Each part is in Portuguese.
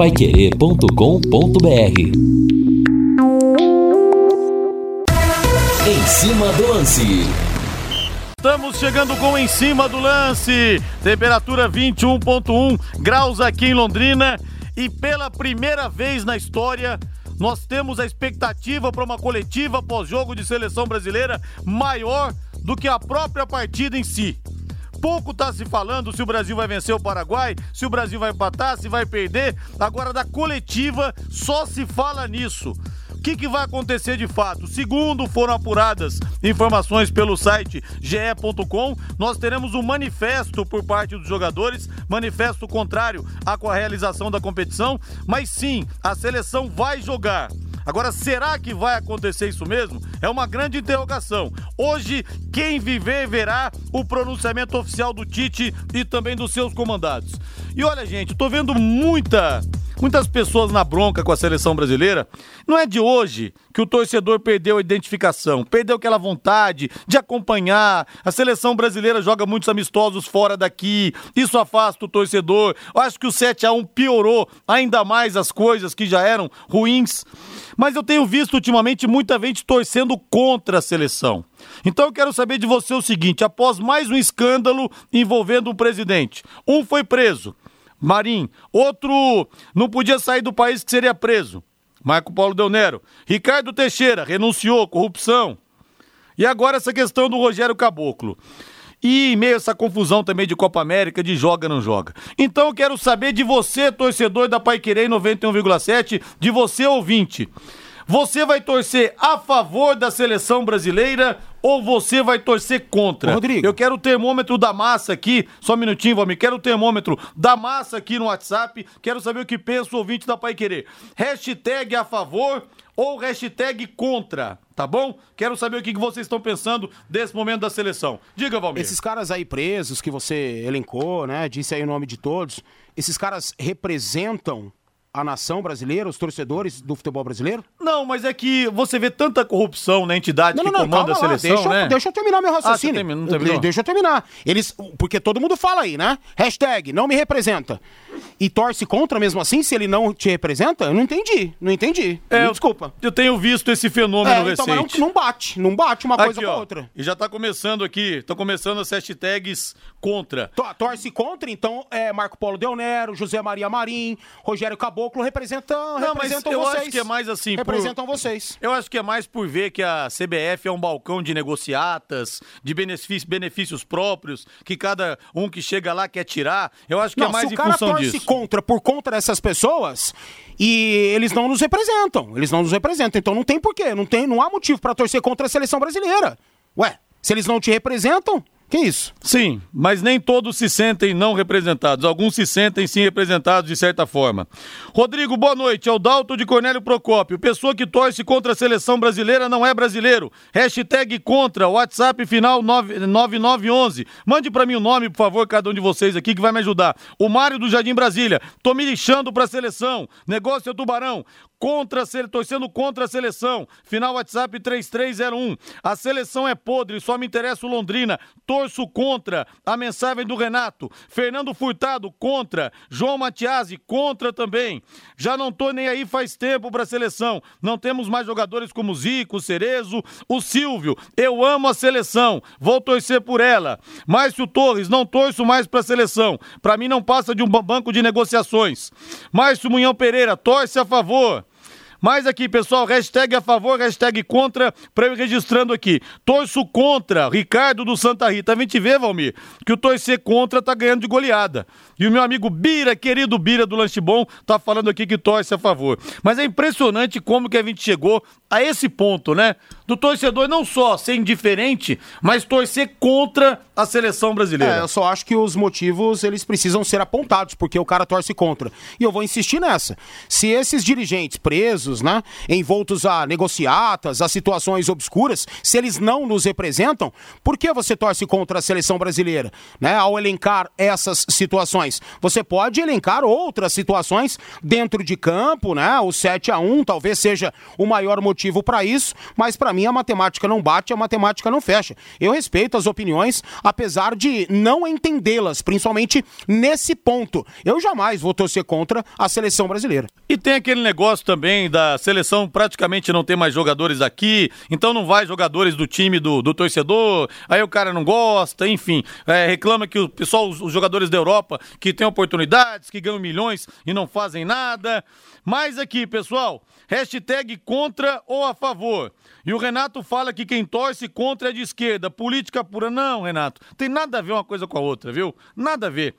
paiquerê.com.br Em cima do lance. Estamos chegando com em cima do lance. Temperatura 21.1 graus aqui em Londrina e pela primeira vez na história nós temos a expectativa para uma coletiva pós-jogo de seleção brasileira maior do que a própria partida em si. Pouco está se falando se o Brasil vai vencer o Paraguai, se o Brasil vai empatar, se vai perder. Agora, da coletiva, só se fala nisso. O que, que, vai acontecer de fato? Segundo foram apuradas informações pelo site ge.com, nós teremos um manifesto por parte dos jogadores, manifesto contrário à realização da competição, mas sim, a seleção vai jogar. Agora, será que vai acontecer isso mesmo? É uma grande interrogação. Hoje, quem viver verá o pronunciamento oficial do Tite e também dos seus comandados. E olha, gente, tô vendo muita muitas pessoas na bronca com a seleção brasileira. Não é de hoje que o torcedor perdeu a identificação, perdeu aquela vontade de acompanhar. A seleção brasileira joga muitos amistosos fora daqui, isso afasta o torcedor. Eu acho que o 7 a 1 piorou ainda mais as coisas que já eram ruins. Mas eu tenho visto ultimamente muita gente torcendo contra a seleção. Então eu quero saber de você o seguinte: após mais um escândalo envolvendo um presidente, um foi preso, Marim. Outro não podia sair do país que seria preso. Marco Paulo Del Nero. Ricardo Teixeira renunciou, corrupção. E agora essa questão do Rogério Caboclo. E meio essa confusão também de Copa América, de joga não joga. Então eu quero saber de você, torcedor da Paiquerê 91,7, de você, ouvinte. Você vai torcer a favor da seleção brasileira ou você vai torcer contra? Rodrigo. Eu quero o termômetro da massa aqui, só um minutinho, Valmir. Quero o termômetro da massa aqui no WhatsApp. Quero saber o que pensa o ouvinte da Pai Querer. Hashtag a favor ou hashtag contra, tá bom? Quero saber o que vocês estão pensando desse momento da seleção. Diga, Valmir. Esses caras aí presos que você elencou, né? Disse aí o nome de todos. Esses caras representam a nação brasileira, os torcedores do futebol brasileiro? Não, mas é que você vê tanta corrupção na entidade não, que não, comanda a seleção, deixa, né? Deixa eu terminar meu raciocínio. Ah, termina, não deixa eu terminar. Eles, porque todo mundo fala aí, né? Hashtag não me representa. E torce contra mesmo assim, se ele não te representa? Eu não entendi, não entendi. É, me desculpa. Eu tenho visto esse fenômeno é, então, recente. Não, não, bate, não bate uma coisa aqui, com a outra. E já tá começando aqui, estão começando as hashtags contra. Torce contra, então é Marco Polo Del Nero, José Maria Marim, Rogério Caboclo representam não, representam mas eu vocês. acho que é mais assim. Representam vocês. Eu acho que é mais por ver que a CBF é um balcão de negociatas, de benefícios, benefícios próprios, que cada um que chega lá quer tirar. Eu acho que é não, é mais em função disso. Se o cara torce contra por conta dessas pessoas e eles não nos representam, eles não nos representam, então não tem porquê, não tem, não há motivo para torcer contra a seleção brasileira. Ué, se eles não te representam, que isso? Sim, mas nem todos se sentem não representados. Alguns se sentem sim representados de certa forma. Rodrigo, boa noite. É o Dalto de Cornélio Procópio. Pessoa que torce contra a seleção brasileira não é brasileiro. Hashtag contra, WhatsApp final 9911. Mande para mim o nome, por favor, cada um de vocês aqui que vai me ajudar. O Mário do Jardim Brasília. Tô me lixando pra seleção. Negócio é tubarão contra, torcendo contra a seleção. Final WhatsApp 3301. A seleção é podre, só me interessa o Londrina. Torço contra. A mensagem do Renato. Fernando Furtado, contra. João Matiasi, contra também. Já não tô nem aí faz tempo pra seleção. Não temos mais jogadores como Zico, Cerezo, o Silvio. Eu amo a seleção. Vou torcer por ela. Márcio Torres, não torço mais pra seleção. Pra mim não passa de um banco de negociações. Márcio Munhão Pereira, torce a favor. Mais aqui, pessoal, hashtag a favor, hashtag contra, para eu ir registrando aqui. Torço contra, Ricardo do Santa Rita. A gente vê, Valmir, que o torcer contra tá ganhando de goleada. E o meu amigo Bira, querido Bira do Lanche Bom, tá falando aqui que torce a favor. Mas é impressionante como que a gente chegou a esse ponto, né? Do torcedor não só ser indiferente, mas torcer contra a seleção brasileira. É, eu só acho que os motivos eles precisam ser apontados, porque o cara torce contra. E eu vou insistir nessa. Se esses dirigentes presos né, envoltos a negociatas, a situações obscuras, se eles não nos representam, por que você torce contra a seleção brasileira? Né, ao elencar essas situações. Você pode elencar outras situações dentro de campo, né? O 7 a 1 talvez seja o maior motivo para isso, mas para mim a matemática não bate, a matemática não fecha. Eu respeito as opiniões, apesar de não entendê-las, principalmente nesse ponto. Eu jamais vou torcer contra a seleção brasileira. E tem aquele negócio também da seleção praticamente não tem mais jogadores aqui, então não vai jogadores do time do, do torcedor, aí o cara não gosta, enfim, é, reclama que o pessoal, os, os jogadores da Europa que têm oportunidades, que ganham milhões e não fazem nada. Mas aqui, pessoal, hashtag contra ou a favor. E o Renato fala que quem torce contra é de esquerda. Política pura. Não, Renato. Tem nada a ver uma coisa com a outra, viu? Nada a ver.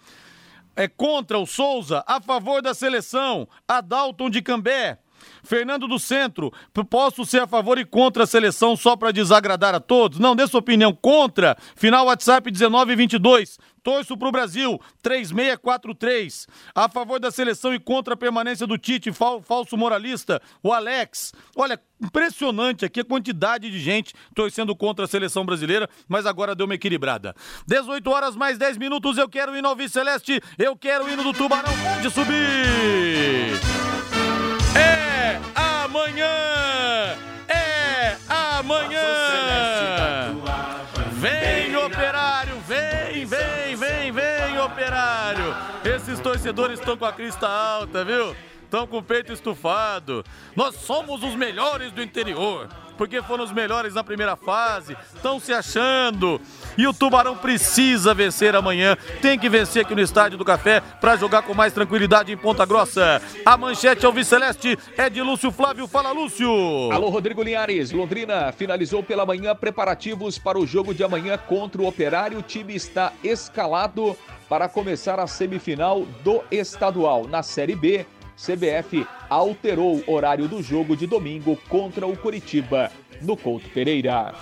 É contra o Souza, a favor da seleção. Adalton de Cambé. Fernando do Centro, posso ser a favor e contra a seleção só para desagradar a todos? Não, dê sua opinião contra. Final WhatsApp 1922. Torço pro Brasil, 3643. A favor da seleção e contra a permanência do Tite, fal, falso moralista, o Alex. Olha, impressionante aqui a quantidade de gente torcendo contra a seleção brasileira, mas agora deu uma equilibrada. 18 horas mais 10 minutos, eu quero o hino ao Celeste, eu quero o hino do Tubarão, pode subir! Torcedores estão com a crista alta, viu? Estão com o peito estufado. Nós somos os melhores do interior porque foram os melhores na primeira fase, estão se achando. E o Tubarão precisa vencer amanhã, tem que vencer aqui no Estádio do Café para jogar com mais tranquilidade em Ponta Grossa. A manchete ao Celeste é de Lúcio Flávio. Fala, Lúcio! Alô, Rodrigo Linhares. Londrina finalizou pela manhã preparativos para o jogo de amanhã contra o Operário. O time está escalado para começar a semifinal do estadual. Na Série B, CBF alterou o horário do jogo de domingo contra o Curitiba no Couto Pereira.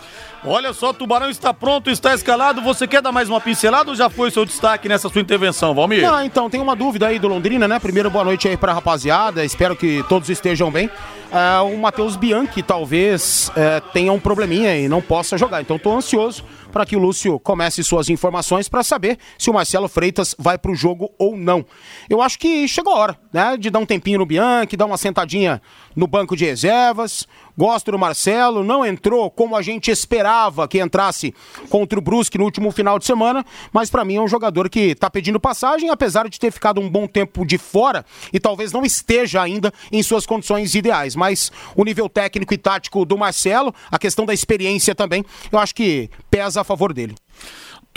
Olha só, Tubarão está pronto, está escalado. Você quer dar mais uma pincelada ou já foi o seu destaque nessa sua intervenção, Valmir? Ah, então, tem uma dúvida aí do Londrina, né? Primeiro, boa noite aí pra rapaziada. Espero que todos estejam bem. Uh, o Matheus Bianchi talvez uh, tenha um probleminha e não possa jogar. Então, estou ansioso para que o Lúcio comece suas informações para saber se o Marcelo Freitas vai para o jogo ou não. Eu acho que chegou a hora, né, de dar um tempinho no Bianchi, dar uma sentadinha no banco de reservas. Gosto do Marcelo, não entrou como a gente esperava que entrasse contra o Brusque no último final de semana, mas para mim é um jogador que está pedindo passagem, apesar de ter ficado um bom tempo de fora e talvez não esteja ainda em suas condições ideais. Mas o nível técnico e tático do Marcelo, a questão da experiência também, eu acho que pesa a favor dele.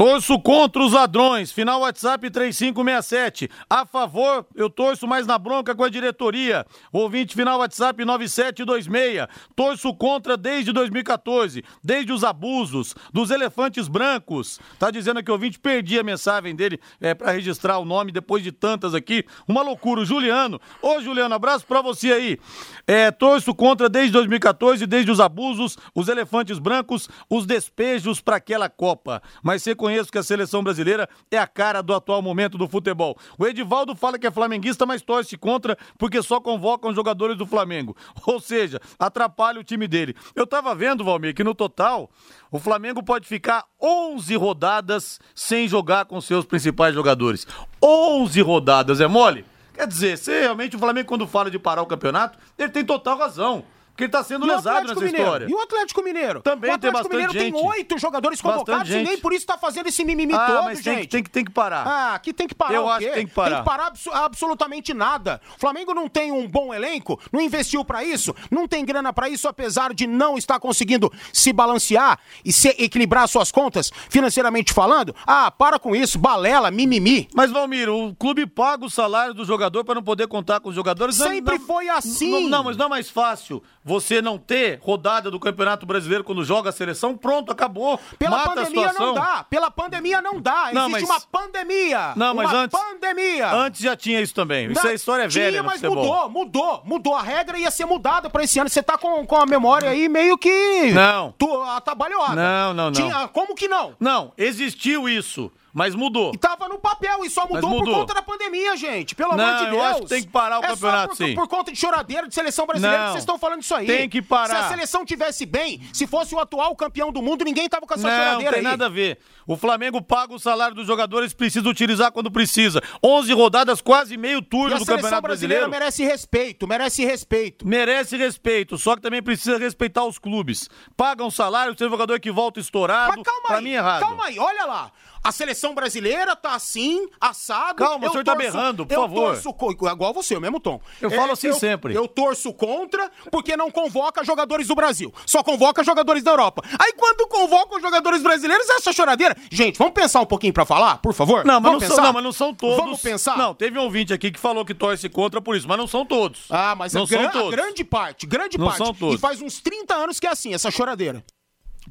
Torço contra os ladrões. Final WhatsApp 3567. A favor, eu torço mais na bronca com a diretoria. Ouvinte final WhatsApp 9726. Torço contra desde 2014, desde os abusos dos elefantes brancos. Tá dizendo o ouvinte perdi a mensagem dele é, para registrar o nome depois de tantas aqui. Uma loucura. O Juliano. Ô, Juliano, abraço para você aí. É, torço contra desde 2014, desde os abusos, os elefantes brancos, os despejos para aquela Copa. Mas você conheço que a seleção brasileira é a cara do atual momento do futebol. O Edivaldo fala que é flamenguista, mas torce contra porque só convocam jogadores do Flamengo. Ou seja, atrapalha o time dele. Eu tava vendo, Valmir, que no total o Flamengo pode ficar 11 rodadas sem jogar com seus principais jogadores. 11 rodadas, é mole? Quer dizer, se realmente o Flamengo, quando fala de parar o campeonato, ele tem total razão. Porque ele tá sendo e lesado nessa Mineiro? história. E o Atlético Mineiro? Também o Atlético tem Mineiro gente. tem oito jogadores convocados e nem por isso tá fazendo esse mimimi ah, todo, mas gente. Tem, tem, tem que parar. Ah, que tem que parar Eu o acho que tem que parar. Tem que parar abso absolutamente nada. O Flamengo não tem um bom elenco, não investiu para isso, não tem grana para isso, apesar de não estar conseguindo se balancear e se equilibrar suas contas, financeiramente falando. Ah, para com isso, balela, mimimi. Mas, Valmir, o clube paga o salário do jogador para não poder contar com os jogadores. Sempre não, foi assim. Não, não, mas não é mais fácil você não ter rodada do Campeonato Brasileiro quando joga a seleção, pronto, acabou. Pela Mata pandemia não dá. Pela pandemia não dá. Não, Existe mas... uma pandemia. Não, mas uma antes. pandemia. Antes já tinha isso também. Isso é história tinha, velha. mas mudou, mudou. Mudou. A regra ia ser mudada para esse ano. Você tá com, com a memória aí meio que. Não. Tu, atabalhoada. Não, não, não. Tinha, como que não? Não, existiu isso. Mas mudou. E tava no papel e só mudou, mudou. por conta da pandemia, gente. Pelo não, amor de Deus. Eu acho que tem que parar o é campeonato, por, sim. Por conta de choradeira de seleção brasileira não, que vocês estão falando isso aí. Tem que parar. Se a seleção tivesse bem, se fosse o atual campeão do mundo, ninguém tava com essa não, choradeira Não, tem aí. nada a ver. O Flamengo paga o salário dos jogadores, precisa utilizar quando precisa. 11 rodadas, quase meio turno do Campeonato Brasileiro. merece respeito, merece respeito. Merece respeito, só que também precisa respeitar os clubes. Pagam salário, tem jogador que volta estourado. Mas calma pra aí, mim é errado. Calma aí, olha lá. A seleção brasileira tá assim, assado. Calma, eu o senhor tá torço, tá berrando, por eu favor. Torço, igual você, o mesmo tom. Eu é, falo assim eu, sempre. Eu torço contra porque não convoca jogadores do Brasil. Só convoca jogadores da Europa. Aí quando convoca os jogadores brasileiros, é essa choradeira. Gente, vamos pensar um pouquinho pra falar, por favor? Não, mas, não são, não, mas não são todos. Vamos pensar? Não, teve um ouvinte aqui que falou que torce contra por isso, mas não são todos. Ah, mas não a, são todos. grande parte, grande não parte. São todos. E faz uns 30 anos que é assim, essa choradeira.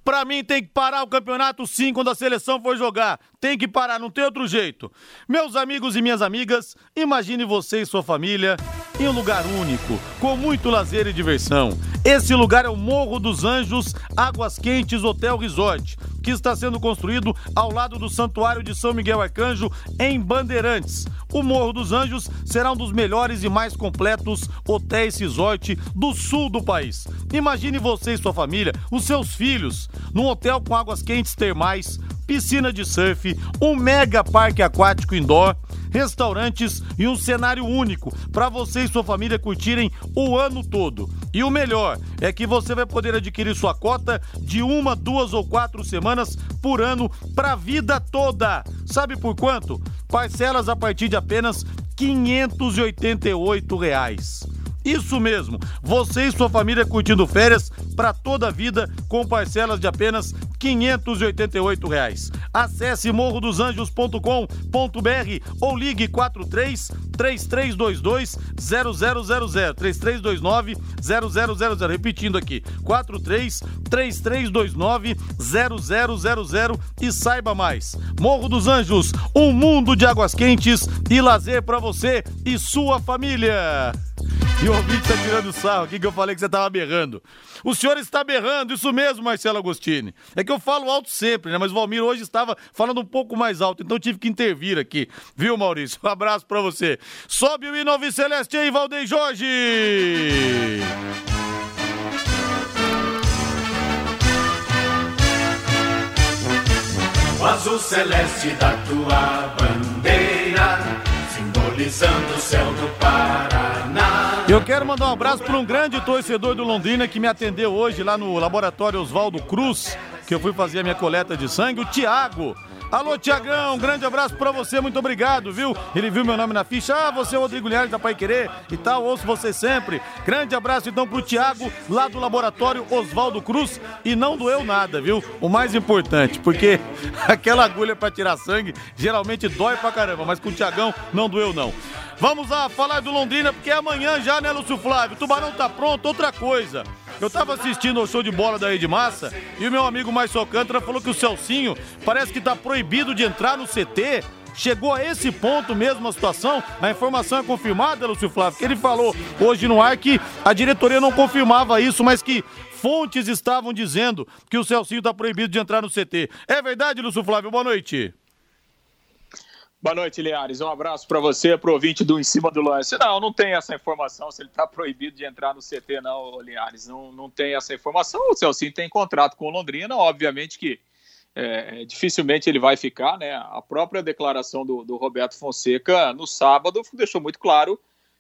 Pra mim tem que parar o campeonato sim quando a seleção for jogar. Tem que parar, não tem outro jeito. Meus amigos e minhas amigas, imagine você e sua família em um lugar único, com muito lazer e diversão. Esse lugar é o Morro dos Anjos Águas Quentes Hotel Resort, que está sendo construído ao lado do Santuário de São Miguel Arcanjo, em Bandeirantes. O Morro dos Anjos será um dos melhores e mais completos hotéis resort do sul do país. Imagine você e sua família, os seus filhos, num hotel com águas quentes termais, piscina de surf, um mega parque aquático indoor, restaurantes e um cenário único para você e sua família curtirem o ano todo. E o melhor é que você vai poder adquirir sua cota de uma, duas ou quatro semanas por ano para a vida toda. Sabe por quanto? Parcelas a partir de apenas 588 reais. Isso mesmo, você e sua família curtindo férias para toda a vida com parcelas de apenas 588 reais. Acesse morrodosanjos.com.br ou ligue 43 3322 0000 3329 0000 repetindo aqui 43 3329 0000 e saiba mais. Morro dos Anjos, um mundo de águas quentes e lazer para você e sua família. E o ouvinte está tirando sarro aqui que eu falei que você estava berrando. O senhor está berrando, isso mesmo, Marcelo Agostini. É que eu falo alto sempre, né? Mas o Valmir hoje estava falando um pouco mais alto, então tive que intervir aqui. Viu, Maurício? Um abraço para você. Sobe o hino Celeste aí, Valdeir Jorge! O azul celeste da tua bandeira, simbolizando o céu do Paraná. Eu quero mandar um abraço para um grande torcedor do Londrina que me atendeu hoje lá no laboratório Oswaldo Cruz, que eu fui fazer a minha coleta de sangue, o Tiago. Alô, Tiagão, um grande abraço para você, muito obrigado, viu? Ele viu meu nome na ficha, ah, você é o Rodrigo Linhares da Pai Querer e tal, ouço você sempre. Grande abraço então pro Tiago, lá do laboratório Oswaldo Cruz, e não doeu nada, viu? O mais importante, porque aquela agulha para tirar sangue geralmente dói pra caramba, mas com o Tiagão não doeu não. Vamos lá falar do Londrina, porque é amanhã já, né, Lúcio Flávio? O Tubarão tá pronto, outra coisa. Eu tava assistindo ao show de bola da Rede Massa e o meu amigo Mais Alcântara falou que o Celcinho parece que tá proibido de entrar no CT. Chegou a esse ponto mesmo a situação? A informação é confirmada, Lúcio Flávio, que ele falou hoje no ar que a diretoria não confirmava isso, mas que fontes estavam dizendo que o Celcinho tá proibido de entrar no CT. É verdade, Lúcio Flávio? Boa noite. Boa noite, Liares. Um abraço para você, pro ouvinte do Em Cima do Lance. Não, não tem essa informação se ele está proibido de entrar no CT, não, Liares. Não, não tem essa informação. O Celcinho tem contrato com o Londrina, obviamente que é, dificilmente ele vai ficar, né? A própria declaração do, do Roberto Fonseca no sábado deixou muito claro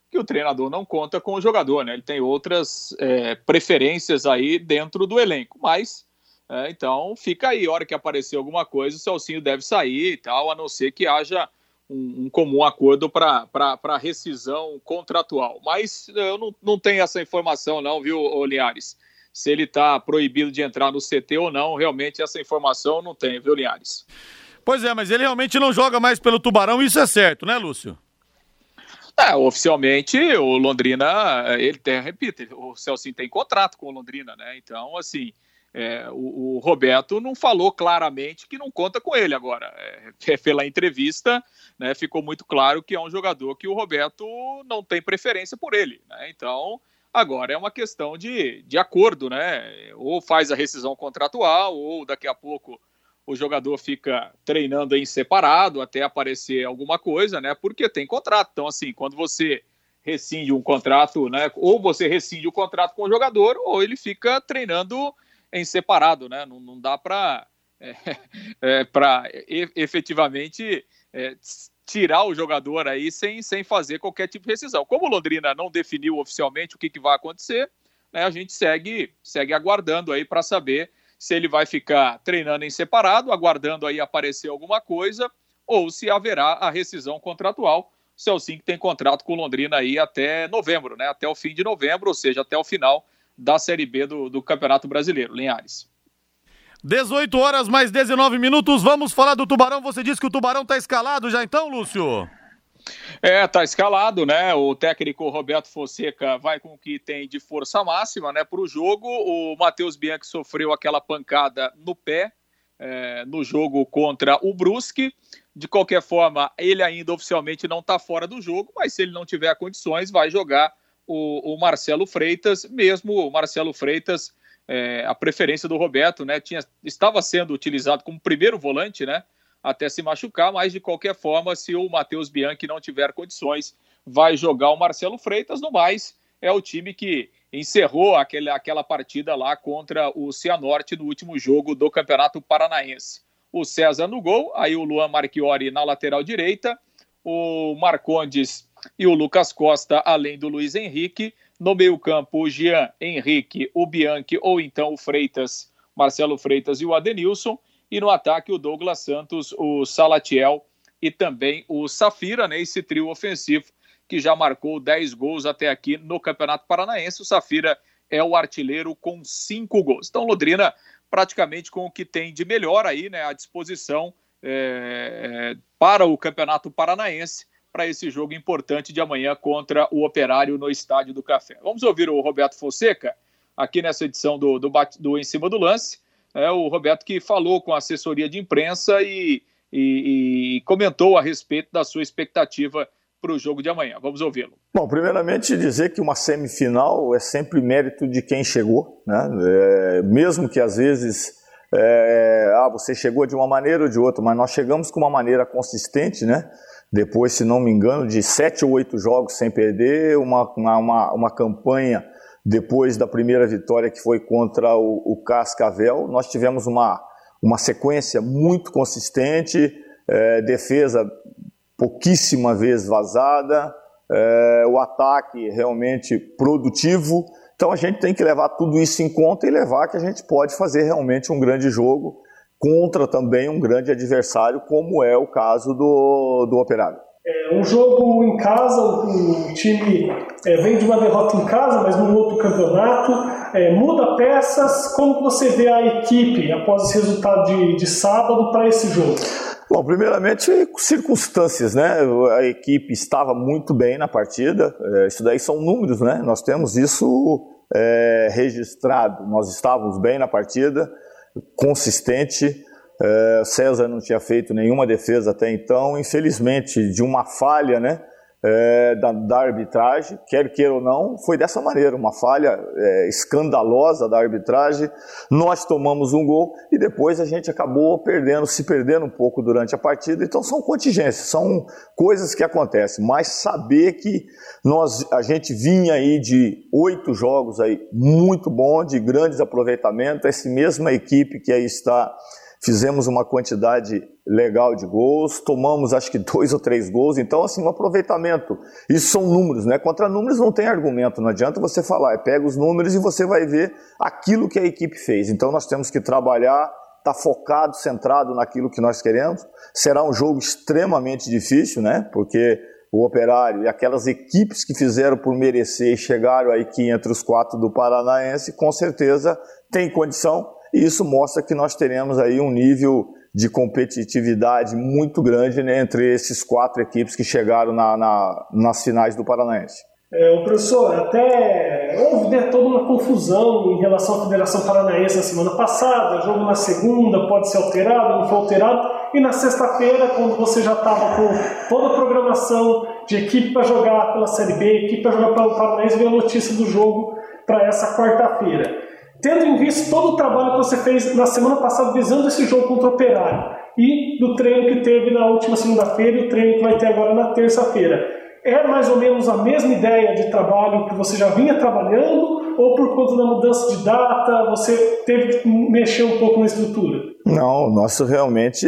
que o treinador não conta com o jogador, né? Ele tem outras é, preferências aí dentro do elenco, mas é, então fica aí, a hora que aparecer alguma coisa, o Celcinho deve sair e tal, a não ser que haja um, um comum acordo para rescisão contratual. Mas eu não, não tenho essa informação, não, viu, Linhares? Se ele está proibido de entrar no CT ou não, realmente essa informação não tem, viu, Linhares? Pois é, mas ele realmente não joga mais pelo Tubarão, isso é certo, né, Lúcio? É, oficialmente o Londrina, ele tem, repito, o Celcinho tem contrato com o Londrina, né? Então, assim, é, o, o, Roberto não falou claramente que não conta com ele agora. É, é, pela entrevista, né, ficou muito claro que é um jogador que o Roberto não tem preferência por ele. Né? Então, agora é uma questão de, de acordo, né? Ou faz a rescisão contratual, ou daqui a pouco o jogador fica treinando em separado até aparecer alguma coisa, né? Porque tem contrato. Então, assim, quando você rescinde um contrato, né? Ou você rescinde o contrato com o jogador, ou ele fica treinando em separado, né? Não, não dá para é, é, para efetivamente é, tirar o jogador aí sem, sem fazer qualquer tipo de rescisão. Como o Londrina não definiu oficialmente o que, que vai acontecer, né, a gente segue, segue aguardando aí para saber se ele vai ficar treinando em separado, aguardando aí aparecer alguma coisa, ou se haverá a rescisão contratual. O Celcinho tem contrato com o Londrina aí até novembro, né? Até o fim de novembro, ou seja, até o final da Série B do, do Campeonato Brasileiro. Linhares. 18 horas mais 19 minutos. Vamos falar do Tubarão. Você disse que o Tubarão está escalado já então, Lúcio? É, tá escalado, né? O técnico Roberto Fonseca vai com o que tem de força máxima, né, para o jogo. O Matheus Bianchi sofreu aquela pancada no pé é, no jogo contra o Brusque. De qualquer forma, ele ainda oficialmente não está fora do jogo, mas se ele não tiver condições, vai jogar o, o Marcelo Freitas, mesmo o Marcelo Freitas, é, a preferência do Roberto, né? Tinha, estava sendo utilizado como primeiro volante, né? até se machucar, mas de qualquer forma, se o Matheus Bianchi não tiver condições, vai jogar o Marcelo Freitas. No mais, é o time que encerrou aquele, aquela partida lá contra o Cianorte no último jogo do Campeonato Paranaense. O César no gol, aí o Luan Marchiori na lateral direita, o Marcondes e o Lucas Costa, além do Luiz Henrique. No meio-campo, o Jean Henrique, o Bianchi ou então o Freitas, Marcelo Freitas e o Adenilson. E no ataque, o Douglas Santos, o Salatiel e também o Safira, né, esse trio ofensivo que já marcou 10 gols até aqui no Campeonato Paranaense. O Safira é o artilheiro com cinco gols. Então, Londrina praticamente com o que tem de melhor aí, né, à disposição é, para o Campeonato Paranaense, para esse jogo importante de amanhã contra o Operário no Estádio do Café. Vamos ouvir o Roberto Fonseca aqui nessa edição do, do, do Em Cima do Lance é, o Roberto que falou com a assessoria de imprensa e, e, e comentou a respeito da sua expectativa para o jogo de amanhã. Vamos ouvi-lo. Bom, primeiramente dizer que uma semifinal é sempre mérito de quem chegou, né? É, mesmo que às vezes é, ah, você chegou de uma maneira ou de outra, mas nós chegamos com uma maneira consistente, né? Depois, se não me engano, de sete ou oito jogos sem perder, uma, uma, uma campanha depois da primeira vitória que foi contra o, o Cascavel, nós tivemos uma, uma sequência muito consistente, é, defesa pouquíssima vez vazada, é, o ataque realmente produtivo. Então a gente tem que levar tudo isso em conta e levar que a gente pode fazer realmente um grande jogo contra também um grande adversário, como é o caso do, do Operário. É um jogo em casa, o time é, vem de uma derrota em casa, mas num outro campeonato, é, muda peças. Como você vê a equipe após esse resultado de, de sábado para esse jogo? Bom, primeiramente, circunstâncias, né? A equipe estava muito bem na partida, é, isso daí são números, né? Nós temos isso é, registrado. Nós estávamos bem na partida, consistente, é, César não tinha feito nenhuma defesa até então, infelizmente, de uma falha, né? É, da, da, arbitragem, quer queira ou não, foi dessa maneira, uma falha é, escandalosa da arbitragem. Nós tomamos um gol e depois a gente acabou perdendo, se perdendo um pouco durante a partida. Então são contingências, são coisas que acontecem. Mas saber que nós, a gente vinha aí de oito jogos aí muito bom, de grandes aproveitamentos, essa mesma equipe que aí está fizemos uma quantidade legal de gols, tomamos acho que dois ou três gols, então assim, um aproveitamento. Isso são números, né? Contra números não tem argumento, não adianta você falar, é pega os números e você vai ver aquilo que a equipe fez. Então nós temos que trabalhar, estar tá focado, centrado naquilo que nós queremos. Será um jogo extremamente difícil, né? Porque o Operário e aquelas equipes que fizeram por merecer e chegaram aí aqui entre os quatro do Paranaense, com certeza tem condição e isso mostra que nós teremos aí um nível de competitividade muito grande né, entre esses quatro equipes que chegaram na, na, nas finais do Paranaense. É, o professor, até houve né, toda uma confusão em relação à Federação Paranaense na semana passada, jogo na segunda pode ser alterado, não foi alterado, e na sexta-feira, quando você já estava com toda a programação de equipe para jogar pela Série B, equipe para jogar pelo Paranaense, veio a notícia do jogo para essa quarta-feira. Tendo em vista todo o trabalho que você fez na semana passada visando esse jogo contra o Operário e do treino que teve na última segunda-feira e o treino que vai ter agora na terça-feira, é mais ou menos a mesma ideia de trabalho que você já vinha trabalhando ou por conta da mudança de data você teve que mexer um pouco na estrutura? Não, nós realmente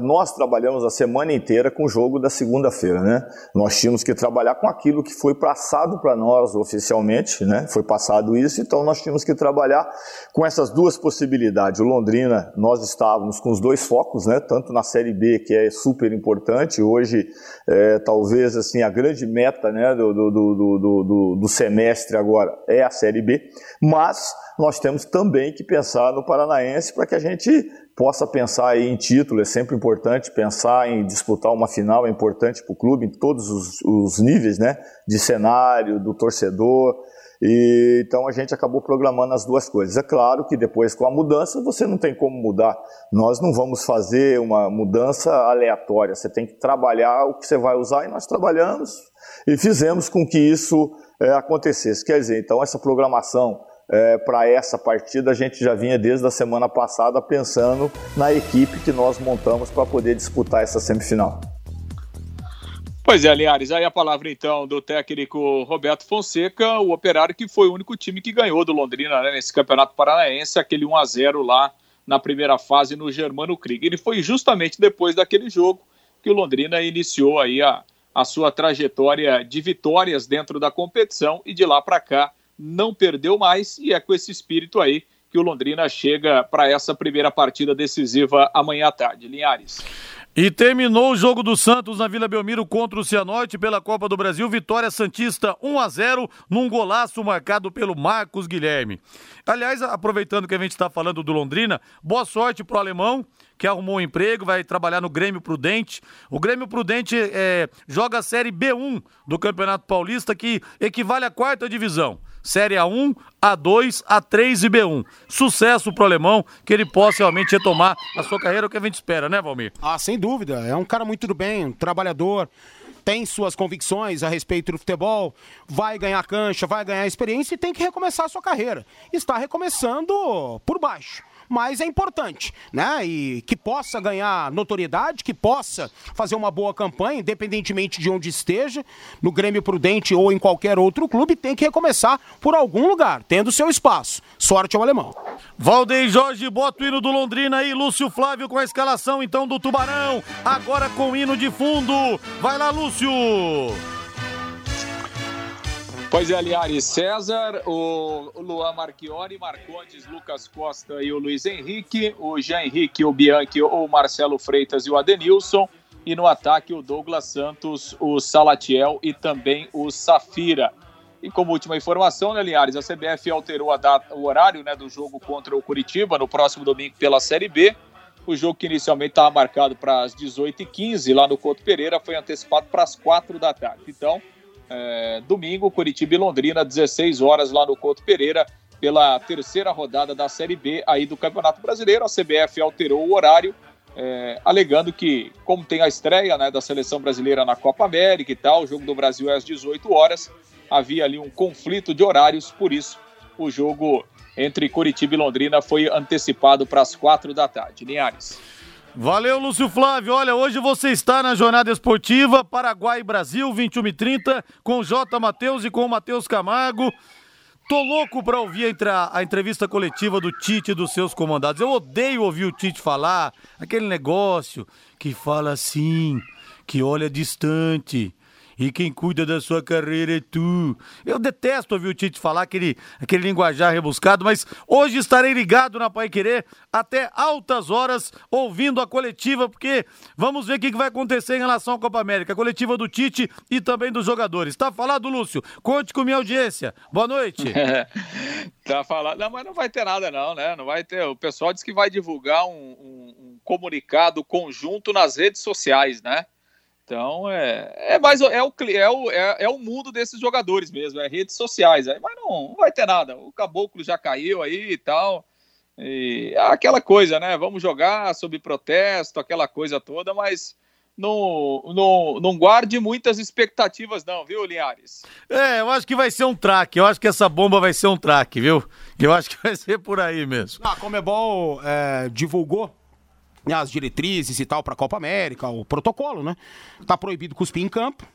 nós trabalhamos a semana inteira com o jogo da segunda-feira, né? Nós tínhamos que trabalhar com aquilo que foi passado para nós oficialmente, né? Foi passado isso, então nós tínhamos que trabalhar com essas duas possibilidades. O Londrina, nós estávamos com os dois focos, né? Tanto na Série B, que é super importante, hoje é, talvez assim a grande meta, né? Do, do, do, do, do semestre agora é a Série B, mas nós temos também que pensar no Paranaense para que a gente possa pensar em título, é sempre importante pensar em disputar uma final, é importante para o clube em todos os, os, níveis, né, de cenário, do torcedor, e, então a gente acabou programando as duas coisas. É claro que depois com a mudança você não tem como mudar, nós não vamos fazer uma mudança aleatória, você tem que trabalhar o que você vai usar e nós trabalhamos e fizemos com que isso é, acontecesse. Quer dizer, então essa programação é, para essa partida, a gente já vinha desde a semana passada pensando na equipe que nós montamos para poder disputar essa semifinal. Pois é, Linhares, aí a palavra então do técnico Roberto Fonseca, o Operário que foi o único time que ganhou do Londrina né, nesse Campeonato Paranaense, aquele 1 a 0 lá na primeira fase no Germano Krieg. Ele foi justamente depois daquele jogo que o Londrina iniciou aí a, a sua trajetória de vitórias dentro da competição e de lá para cá não perdeu mais e é com esse espírito aí que o Londrina chega para essa primeira partida decisiva amanhã à tarde. Linhares. E terminou o jogo do Santos na Vila Belmiro contra o Cianorte pela Copa do Brasil. Vitória Santista 1 a 0 num golaço marcado pelo Marcos Guilherme. Aliás, aproveitando que a gente está falando do Londrina, boa sorte pro alemão que arrumou um emprego, vai trabalhar no Grêmio Prudente. O Grêmio Prudente é, joga a Série B1 do Campeonato Paulista, que equivale à quarta divisão. Série A1, A2, A3 e B1. Sucesso pro alemão, que ele possa realmente retomar a sua carreira, o que a gente espera, né, Valmir? Ah, sem dúvida. É um cara muito do bem, um trabalhador tem suas convicções a respeito do futebol, vai ganhar cancha, vai ganhar experiência e tem que recomeçar a sua carreira. Está recomeçando por baixo mas é importante, né? E que possa ganhar notoriedade, que possa fazer uma boa campanha, independentemente de onde esteja, no Grêmio Prudente ou em qualquer outro clube, tem que recomeçar por algum lugar, tendo seu espaço. Sorte ao alemão. Valdeir Jorge, bota o hino do Londrina aí, Lúcio Flávio com a escalação então do Tubarão, agora com o hino de fundo. Vai lá, Lúcio! Pois é, Aliares César, o Luan Marchiori, Marcondes, Lucas Costa e o Luiz Henrique, o Jean Henrique, o Bianchi, o Marcelo Freitas e o Adenilson, e no ataque o Douglas Santos, o Salatiel e também o Safira. E como última informação, né, a CBF alterou a data, o horário né, do jogo contra o Curitiba no próximo domingo pela Série B. O jogo que inicialmente estava marcado para as 18h15 lá no Couto Pereira foi antecipado para as 4 da tarde. Então, é, domingo, Curitiba e Londrina, 16 horas lá no Couto Pereira, pela terceira rodada da Série B aí do Campeonato Brasileiro. A CBF alterou o horário, é, alegando que, como tem a estreia né, da seleção brasileira na Copa América e tal, o jogo do Brasil é às 18 horas, havia ali um conflito de horários, por isso o jogo entre Curitiba e Londrina foi antecipado para as quatro da tarde. Linhares. Valeu, Lúcio Flávio. Olha, hoje você está na jornada esportiva Paraguai Brasil 21 e 30 com J. Matheus e com o Matheus Camargo. Tô louco pra ouvir a, a entrevista coletiva do Tite e dos seus comandados. Eu odeio ouvir o Tite falar aquele negócio que fala assim, que olha distante, e quem cuida da sua carreira é tu. Eu detesto ouvir o Tite falar aquele, aquele linguajar rebuscado, mas hoje estarei ligado na Pai Querer até altas horas ouvindo a coletiva, porque vamos ver o que vai acontecer em relação à Copa América. A coletiva do Tite e também dos jogadores. Tá falado, Lúcio? Conte com minha audiência. Boa noite. tá falado. Não, mas não vai ter nada, não, né? Não vai ter. O pessoal disse que vai divulgar um, um, um comunicado conjunto nas redes sociais, né? Então é, é mais é o, é, o, é, é, o mundo desses jogadores mesmo, é redes sociais. Aí, mas não, não vai ter nada. O caboclo já caiu aí e tal. E aquela coisa, né? Vamos jogar sob protesto, aquela coisa toda, mas não, não, não guarde muitas expectativas, não, viu, Linhares? É, eu acho que vai ser um traque. Eu acho que essa bomba vai ser um traque, viu? Eu acho que vai ser por aí mesmo. Ah, a Comebol é, divulgou né, as diretrizes e tal para a Copa América, o protocolo, né? Tá proibido cuspir em campo,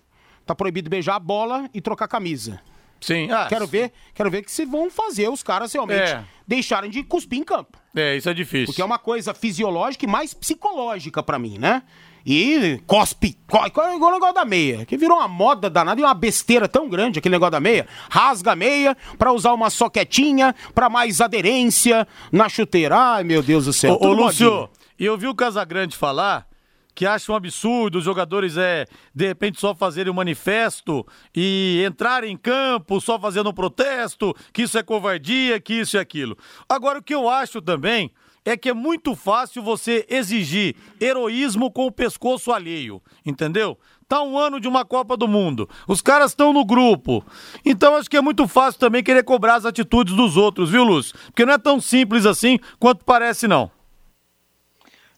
tá proibido beijar a bola e trocar camisa. Sim. Ah, quero ver, quero ver que se vão fazer os caras realmente é. deixarem de cuspir em campo. É, isso é difícil. Porque é uma coisa fisiológica e mais psicológica para mim, né? E cospe, co igual o negócio da meia, que virou uma moda danada e uma besteira tão grande aquele negócio da meia. Rasga a meia pra usar uma soquetinha, pra mais aderência na chuteira. Ai, meu Deus do céu. Ô, ô Lúcio, e eu vi o Casagrande falar que acha um absurdo os jogadores é de repente só fazerem um manifesto e entrarem em campo só fazendo um protesto, que isso é covardia, que isso e aquilo. Agora o que eu acho também é que é muito fácil você exigir heroísmo com o pescoço alheio, entendeu? Tá um ano de uma Copa do Mundo, os caras estão no grupo, então acho que é muito fácil também querer cobrar as atitudes dos outros, viu, Lúcio? Porque não é tão simples assim quanto parece, não.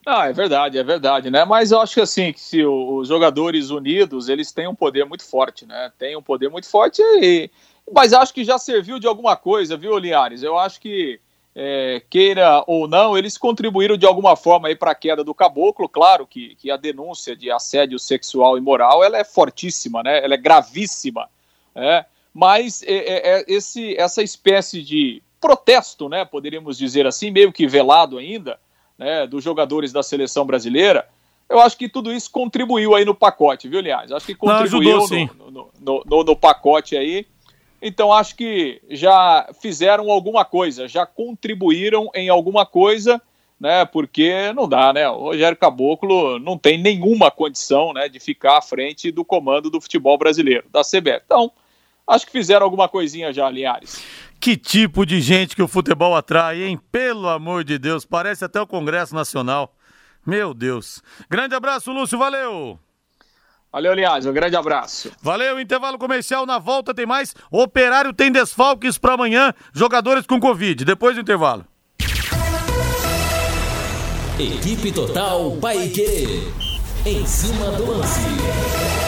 Ah, é verdade, é verdade, né? Mas eu acho que assim, que se os jogadores unidos, eles têm um poder muito forte, né? Tem um poder muito forte e... Mas acho que já serviu de alguma coisa, viu, Linhares? Eu acho que é, queira ou não, eles contribuíram de alguma forma para a queda do caboclo. Claro que, que a denúncia de assédio sexual e moral ela é fortíssima, né? ela é gravíssima. Né? Mas é, é, é, esse, essa espécie de protesto, né, poderíamos dizer assim, meio que velado ainda, né, dos jogadores da seleção brasileira, eu acho que tudo isso contribuiu aí no pacote, viu, aliás? Acho que contribuiu não, ajudou, no, no, no, no pacote aí então acho que já fizeram alguma coisa, já contribuíram em alguma coisa, né? Porque não dá, né? O Rogério Caboclo não tem nenhuma condição, né, de ficar à frente do comando do futebol brasileiro, da CBF. Então, acho que fizeram alguma coisinha já, Linhares. Que tipo de gente que o futebol atrai, hein? Pelo amor de Deus, parece até o Congresso Nacional. Meu Deus. Grande abraço, Lúcio, valeu! Valeu, aliás, um grande abraço. Valeu, intervalo comercial. Na volta tem mais. Operário tem desfalques para amanhã. Jogadores com Covid. Depois do intervalo. Equipe Total Paique. Em cima do lance.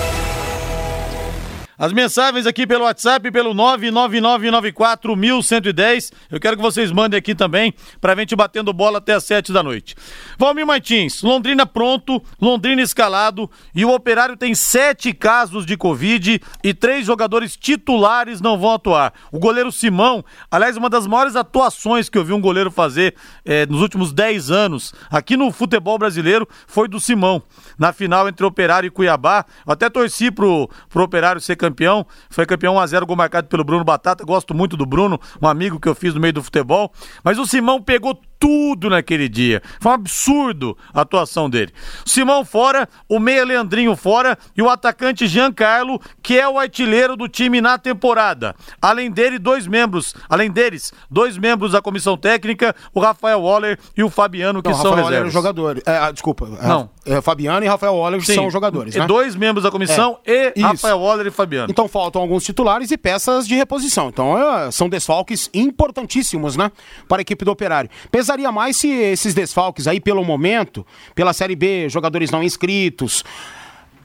As mensagens aqui pelo WhatsApp, pelo 999941110. Eu quero que vocês mandem aqui também, pra gente batendo bola até as 7 da noite. Valmir Martins, Londrina pronto, Londrina escalado e o Operário tem sete casos de Covid e três jogadores titulares não vão atuar. O goleiro Simão, aliás, uma das maiores atuações que eu vi um goleiro fazer é, nos últimos 10 anos aqui no futebol brasileiro foi do Simão. Na final entre Operário e Cuiabá, eu até torci pro, pro Operário ser campeão campeão. Foi campeão 1x0, gol marcado pelo Bruno Batata. Gosto muito do Bruno, um amigo que eu fiz no meio do futebol. Mas o Simão pegou tudo naquele dia. Foi um absurdo a atuação dele. Simão fora, o meia Leandrinho fora e o atacante Giancarlo, que é o artilheiro do time na temporada. Além dele, dois membros, além deles, dois membros da comissão técnica, o Rafael Waller e o Fabiano, que Não, são Rafael reservas. Waller é jogador. É, ah, desculpa. É, Não. É, Fabiano e Rafael Waller Sim. são jogadores, né? Dois membros da comissão é, e isso. Rafael Waller e Fabiano. Então faltam alguns titulares e peças de reposição. Então é, são desfalques importantíssimos, né? Para a equipe do Operário. Pesaria mais se esses desfalques aí, pelo momento, pela Série B, jogadores não inscritos,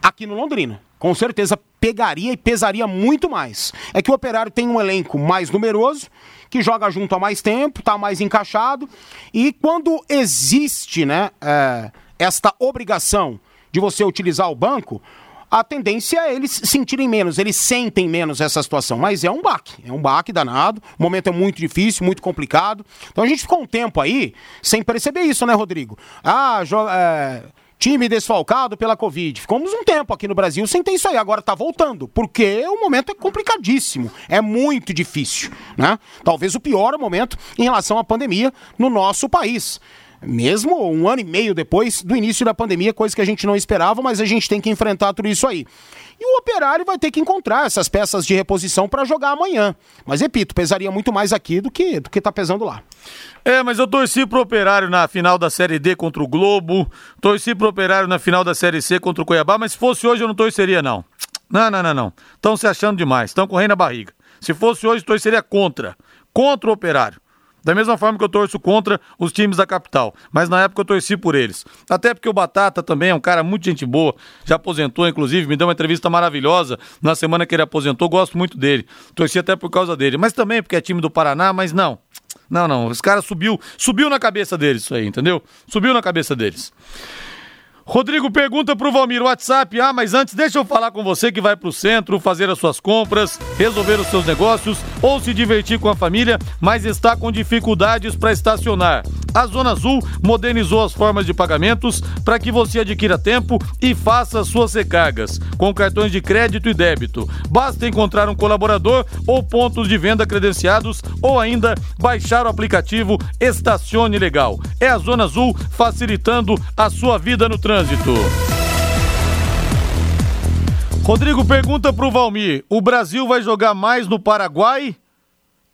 aqui no Londrina. Com certeza pegaria e pesaria muito mais. É que o Operário tem um elenco mais numeroso, que joga junto há mais tempo, está mais encaixado, e quando existe, né, é, esta obrigação de você utilizar o banco, a tendência é eles sentirem menos, eles sentem menos essa situação. Mas é um baque, é um baque danado. O momento é muito difícil, muito complicado. Então a gente ficou um tempo aí sem perceber isso, né, Rodrigo? Ah, é, time desfalcado pela Covid. Ficamos um tempo aqui no Brasil sem ter isso aí. Agora tá voltando, porque o momento é complicadíssimo. É muito difícil, né? Talvez o pior momento em relação à pandemia no nosso país mesmo um ano e meio depois do início da pandemia, coisa que a gente não esperava, mas a gente tem que enfrentar tudo isso aí. E o operário vai ter que encontrar essas peças de reposição para jogar amanhã. Mas repito, pesaria muito mais aqui do que do que tá pesando lá. É, mas eu torci pro Operário na final da Série D contra o Globo, torci pro Operário na final da Série C contra o Cuiabá, mas se fosse hoje eu não torceria não. Não, não, não, não. Estão se achando demais, estão correndo a barriga. Se fosse hoje, torceria contra. Contra o Operário. Da mesma forma que eu torço contra os times da capital. Mas na época eu torci por eles. Até porque o Batata também é um cara muito gente boa. Já aposentou, inclusive, me deu uma entrevista maravilhosa na semana que ele aposentou. Gosto muito dele. Torci até por causa dele. Mas também porque é time do Paraná, mas não. Não, não. Os caras subiu, subiu na cabeça deles isso aí, entendeu? Subiu na cabeça deles. Rodrigo pergunta pro Valmir WhatsApp. Ah, mas antes deixa eu falar com você que vai pro centro fazer as suas compras, resolver os seus negócios ou se divertir com a família, mas está com dificuldades para estacionar. A Zona Azul modernizou as formas de pagamentos para que você adquira tempo e faça suas recargas com cartões de crédito e débito. Basta encontrar um colaborador ou pontos de venda credenciados ou ainda baixar o aplicativo Estacione Legal. É a Zona Azul facilitando a sua vida no trânsito trânsito. Rodrigo pergunta pro Valmir: o Brasil vai jogar mais no Paraguai?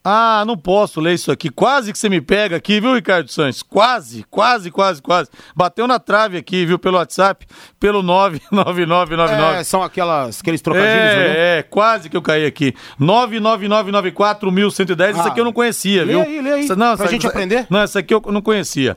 Ah, não posso ler isso aqui. Quase que você me pega aqui, viu, Ricardo Santos? Quase, quase, quase, quase. Bateu na trave aqui, viu, pelo WhatsApp, pelo 99999. É, são aquelas, aqueles trocadilhos, é, né? É, quase que eu caí aqui. 999941110. Ah, isso aqui eu não conhecia, lê viu? Aí, lê aí, não, pra essa, gente aprender. Não, essa aqui eu não conhecia.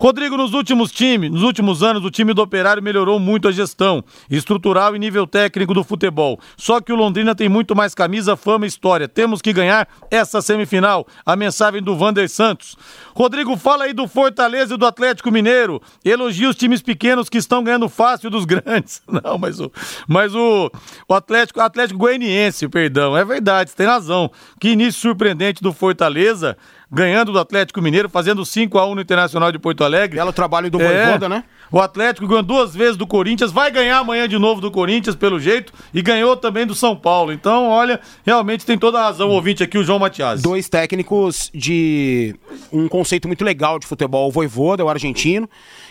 Rodrigo, nos últimos times, nos últimos anos, o time do Operário melhorou muito a gestão estrutural e nível técnico do futebol. Só que o Londrina tem muito mais camisa, fama e história. Temos que ganhar essa semifinal. A mensagem do Vander Santos. Rodrigo, fala aí do Fortaleza e do Atlético Mineiro. Elogia os times pequenos que estão ganhando fácil dos grandes. Não, mas o, mas o, o Atlético, Atlético Goianiense, perdão, é verdade, você tem razão. Que início surpreendente do Fortaleza ganhando do Atlético Mineiro, fazendo 5 a 1 no Internacional de Porto Alegre. Belo trabalho do é, Voivoda, né? O Atlético ganhou duas vezes do Corinthians, vai ganhar amanhã de novo do Corinthians, pelo jeito, e ganhou também do São Paulo. Então, olha, realmente tem toda a razão o ouvinte aqui, o João Matias. Dois técnicos de um conceito muito legal de futebol, o Voivoda, o argentino,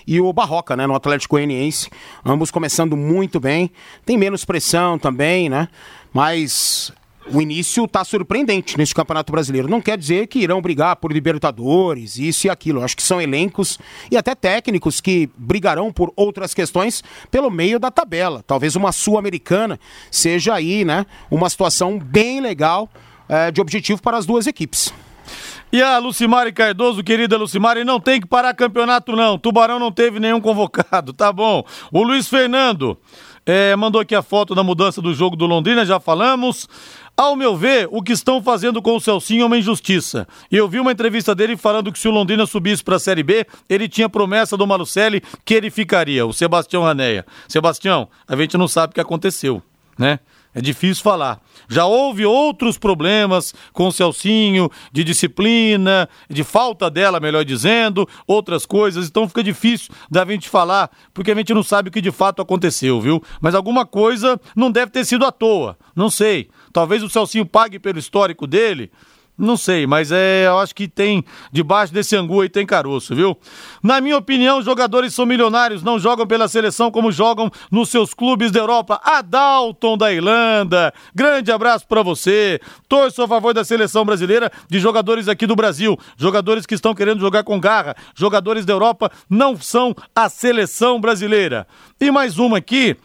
e o Barroca, né, no Atlético Goianiense. Ambos começando muito bem. Tem menos pressão também, né? Mas o início está surpreendente neste Campeonato Brasileiro. Não quer dizer que irão brigar por Libertadores, isso e aquilo. Acho que são elencos e até técnicos que brigarão por outras questões pelo meio da tabela. Talvez uma Sul-Americana seja aí, né? Uma situação bem legal é, de objetivo para as duas equipes. E a Lucimari Cardoso, querida Lucimari, não tem que parar campeonato, não. Tubarão não teve nenhum convocado, tá bom. O Luiz Fernando é, mandou aqui a foto da mudança do jogo do Londrina, já falamos. Ao meu ver, o que estão fazendo com o Celcinho é uma injustiça. E eu vi uma entrevista dele falando que se o Londrina subisse para a Série B, ele tinha promessa do Malucelli que ele ficaria, o Sebastião Raneia. Sebastião, a gente não sabe o que aconteceu, né? É difícil falar. Já houve outros problemas com o Celcinho, de disciplina, de falta dela, melhor dizendo, outras coisas. Então fica difícil da gente falar, porque a gente não sabe o que de fato aconteceu, viu? Mas alguma coisa não deve ter sido à toa. Não sei. Talvez o Celcinho pague pelo histórico dele. Não sei, mas é, eu acho que tem debaixo desse angu aí tem caroço, viu? Na minha opinião, jogadores são milionários, não jogam pela seleção como jogam nos seus clubes da Europa. Adalton da Irlanda, grande abraço para você. Torço a favor da seleção brasileira de jogadores aqui do Brasil, jogadores que estão querendo jogar com garra. Jogadores da Europa não são a seleção brasileira. E mais uma aqui.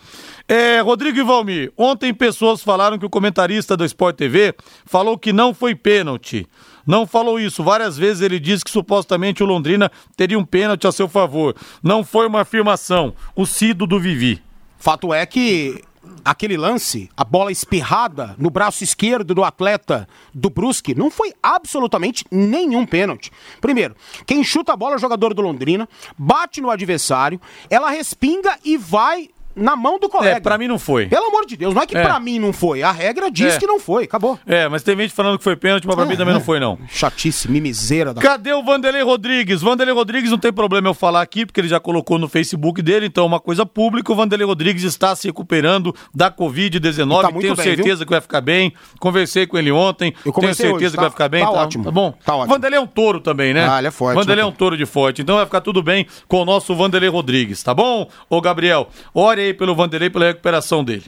É, Rodrigo e Valmir, ontem pessoas falaram que o comentarista do Sport TV falou que não foi pênalti. Não falou isso. Várias vezes ele disse que supostamente o Londrina teria um pênalti a seu favor. Não foi uma afirmação. O Cido do Vivi. Fato é que aquele lance, a bola espirrada no braço esquerdo do atleta do Brusque, não foi absolutamente nenhum pênalti. Primeiro, quem chuta a bola é o jogador do Londrina, bate no adversário, ela respinga e vai na mão do colega. É, pra mim não foi. Pelo amor de Deus, não é que é. pra mim não foi. A regra diz é. que não foi, acabou. É, mas tem gente falando que foi pênalti, mas pra é, mim também não é. foi, não. Chatice, mimiseira. Da... Cadê o Vanderlei Rodrigues? Vanderlei Rodrigues não tem problema eu falar aqui, porque ele já colocou no Facebook dele, então é uma coisa pública. O Vanderlei Rodrigues está se recuperando da Covid-19. Tá Tenho bem, certeza viu? que vai ficar bem. Conversei com ele ontem. Eu Tenho certeza hoje, tá, que vai ficar bem. Tá, tá ótimo. Tá bom? Tá ótimo. Vanderlei é um touro também, né? Ah, ele é forte. Vanderlei né? é um touro de forte. Então vai ficar tudo bem com o nosso Vanderlei Rodrigues, tá bom? Ô, Gabriel, olha Pelo Vanderlei pela recuperação dele.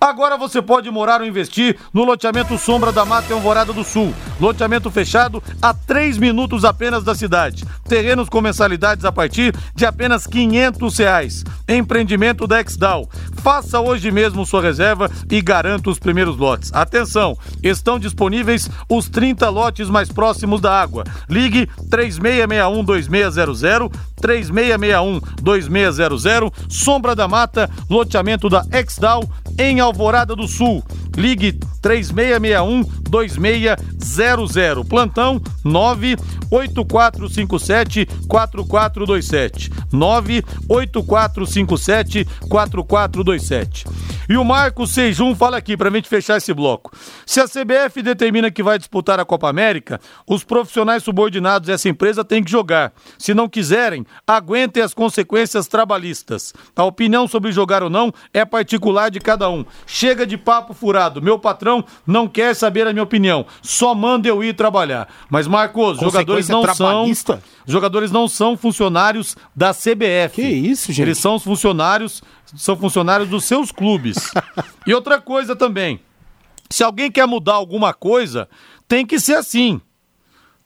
Agora você pode morar ou investir no loteamento Sombra da Mata em Alvorada do Sul. Loteamento fechado a 3 minutos apenas da cidade. Terrenos com mensalidades a partir de apenas 500 reais. Empreendimento da Exdal. Faça hoje mesmo sua reserva e garanta os primeiros lotes. Atenção, estão disponíveis os 30 lotes mais próximos da água. Ligue 3661 2600 3661 2600 Sombra da Mata, loteamento da Exdal em Alvorada do Sul. Ligue 3661 2600. Plantão 98457 4427. 98457 4427. E o Marcos Sejum fala aqui pra gente fechar esse bloco. Se a CBF determina que vai disputar a Copa América, os profissionais subordinados dessa empresa têm que jogar. Se não quiserem, aguentem as consequências trabalhistas. A opinião sobre jogar ou não é particular de cada um. Chega de papo furado. Meu patrão não quer saber a minha opinião. Só manda eu ir trabalhar. Mas, Marcos, jogadores não são. Jogadores não são funcionários da CBF. Que isso, gente? Eles são os funcionários, são funcionários dos seus clubes. e outra coisa também. Se alguém quer mudar alguma coisa, tem que ser assim.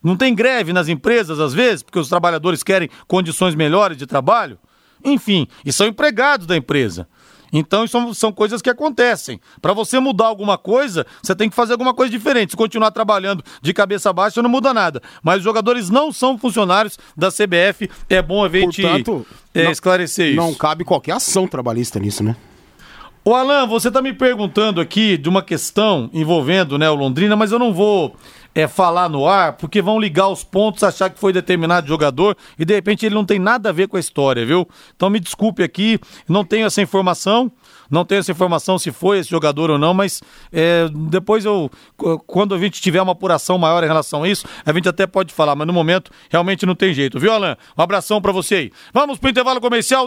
Não tem greve nas empresas, às vezes, porque os trabalhadores querem condições melhores de trabalho? Enfim, e são empregados da empresa. Então, são, são coisas que acontecem. Para você mudar alguma coisa, você tem que fazer alguma coisa diferente. Se continuar trabalhando de cabeça baixa, não muda nada. Mas os jogadores não são funcionários da CBF. É bom a gente Portanto, é, não- esclarecer isso. Não cabe qualquer ação trabalhista nisso, né? Ô Alan, você tá me perguntando aqui de uma questão envolvendo né, o Londrina, mas eu não vou é, falar no ar, porque vão ligar os pontos, achar que foi determinado jogador e de repente ele não tem nada a ver com a história, viu? Então me desculpe aqui, não tenho essa informação, não tenho essa informação se foi esse jogador ou não, mas é, depois eu, qu- quando a gente tiver uma apuração maior em relação a isso, a gente até pode falar, mas no momento realmente não tem jeito, viu, Alan? Um abração pra você aí. Vamos pro intervalo comercial.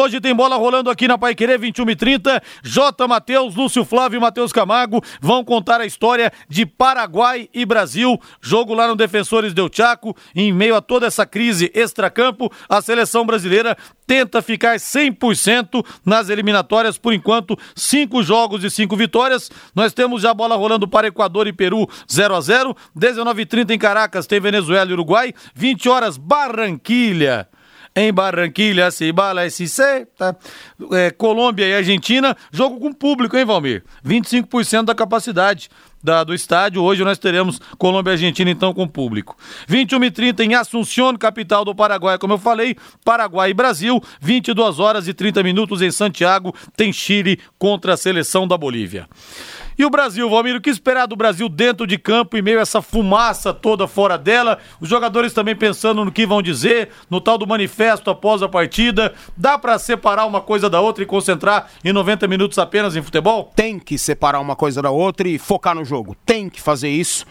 Hoje tem bola rolando aqui na Pai Querer 21 e 30. J. Matheus, Lúcio Flávio e Matheus Camargo vão contar a história de Paraguai e Brasil. Jogo lá no Defensores Del Chaco. Em meio a toda essa crise extracampo, a seleção brasileira tenta ficar 100% nas eliminatórias. Por enquanto, cinco jogos e cinco vitórias. Nós temos já bola rolando para Equador e Peru 0 a 0 19 e 30 em Caracas tem Venezuela e Uruguai. 20 horas Barranquilha. Em Barranquilha, se bala SC, tá? É, Colômbia e Argentina, jogo com público, hein, Valmir? 25% da capacidade da- do estádio. Hoje nós teremos Colômbia e Argentina, então, com público. 21 e 30 em Assunción, capital do Paraguai, como eu falei. Paraguai e Brasil, 22 horas e 30 minutos em Santiago, tem Chile contra a seleção da Bolívia. E o Brasil, Valmir, o que esperar do Brasil dentro de campo, em meio a essa fumaça toda fora dela? Os jogadores também pensando no que vão dizer, no tal do manifesto após a partida. Dá pra separar uma coisa da outra e concentrar em 90 minutos apenas em futebol? Tem que separar uma coisa da outra e focar no jogo. Tem que fazer isso.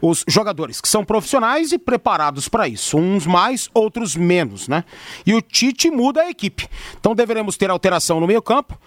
Os jogadores que são profissionais e preparados para isso. Uns mais, outros menos, né? E o Tite muda a equipe. Então deveremos ter alteração no meio-campo.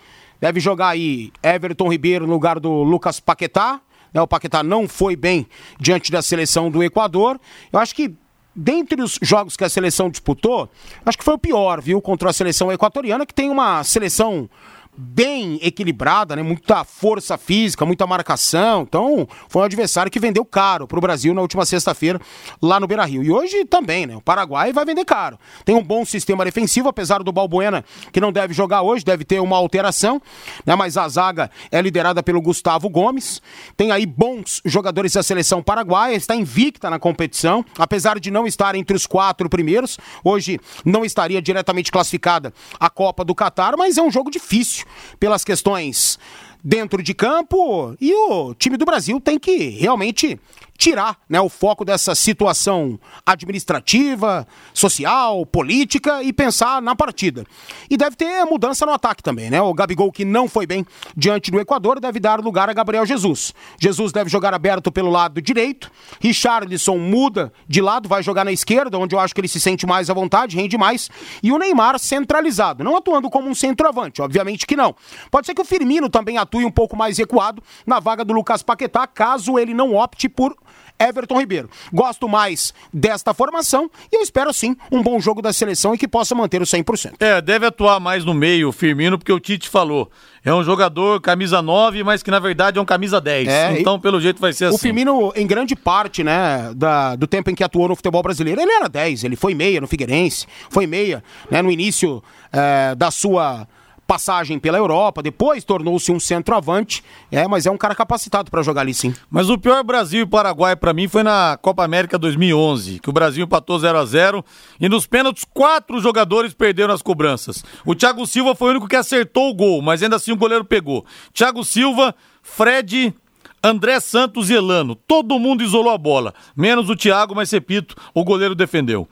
Deve jogar aí Everton Ribeiro no lugar do Lucas Paquetá. né? O Paquetá não foi bem diante da seleção do Equador. Eu acho que dentre os jogos que a seleção disputou, acho que foi o pior, viu? Contra a seleção equatoriana, que tem uma seleção bem equilibrada, né? Muita força física, muita marcação. Então, foi um adversário que vendeu caro pro Brasil na última sexta-feira lá no Beira-Rio. E hoje também, né? O Paraguai vai vender caro. Tem um bom sistema defensivo, apesar do Balbuena, que não deve jogar hoje, deve ter uma alteração, né? Mas a zaga é liderada pelo Gustavo Gomes. Tem aí bons jogadores da seleção paraguaia, está invicta na competição, apesar de não estar entre os quatro primeiros. Hoje não estaria diretamente classificada a Copa do Catar, mas é um jogo difícil pelas questões dentro de campo e o time do Brasil tem que realmente tirar né, o foco dessa situação administrativa, social, política e pensar na partida. E deve ter mudança no ataque também, né? O Gabigol, que não foi bem diante do Equador, deve dar lugar a Gabriel Jesus. Jesus deve jogar aberto pelo lado direito. Richarlison muda de lado, vai jogar na esquerda, onde eu acho que ele se sente mais à vontade, rende mais. E o Neymar centralizado, não atuando como um centroavante, obviamente que não. Pode ser que o Firmino também atue um pouco mais recuado na vaga do Lucas Paquetá, caso ele não opte por Everton Ribeiro. Gosto mais desta formação e eu espero sim um bom jogo da seleção e que possa manter o 100%. É, deve atuar mais no meio o Firmino, porque o Tite falou. É um jogador camisa 9, mas que na verdade é um camisa 10. É, então, pelo jeito, vai ser assim. O Firmino, em grande parte, né, da, do tempo em que atuou no futebol brasileiro, ele era 10. Ele foi meia no Figueirense, foi meia né, no início é, da sua passagem pela Europa, depois tornou-se um centroavante, é, mas é um cara capacitado para jogar ali sim. Mas o pior Brasil e Paraguai para mim foi na Copa América 2011, que o Brasil empatou 0 a 0 e nos pênaltis quatro jogadores perderam as cobranças. O Thiago Silva foi o único que acertou o gol, mas ainda assim o goleiro pegou. Thiago Silva, Fred, André Santos e Elano. Todo mundo isolou a bola, menos o Thiago, mas repito, o goleiro defendeu.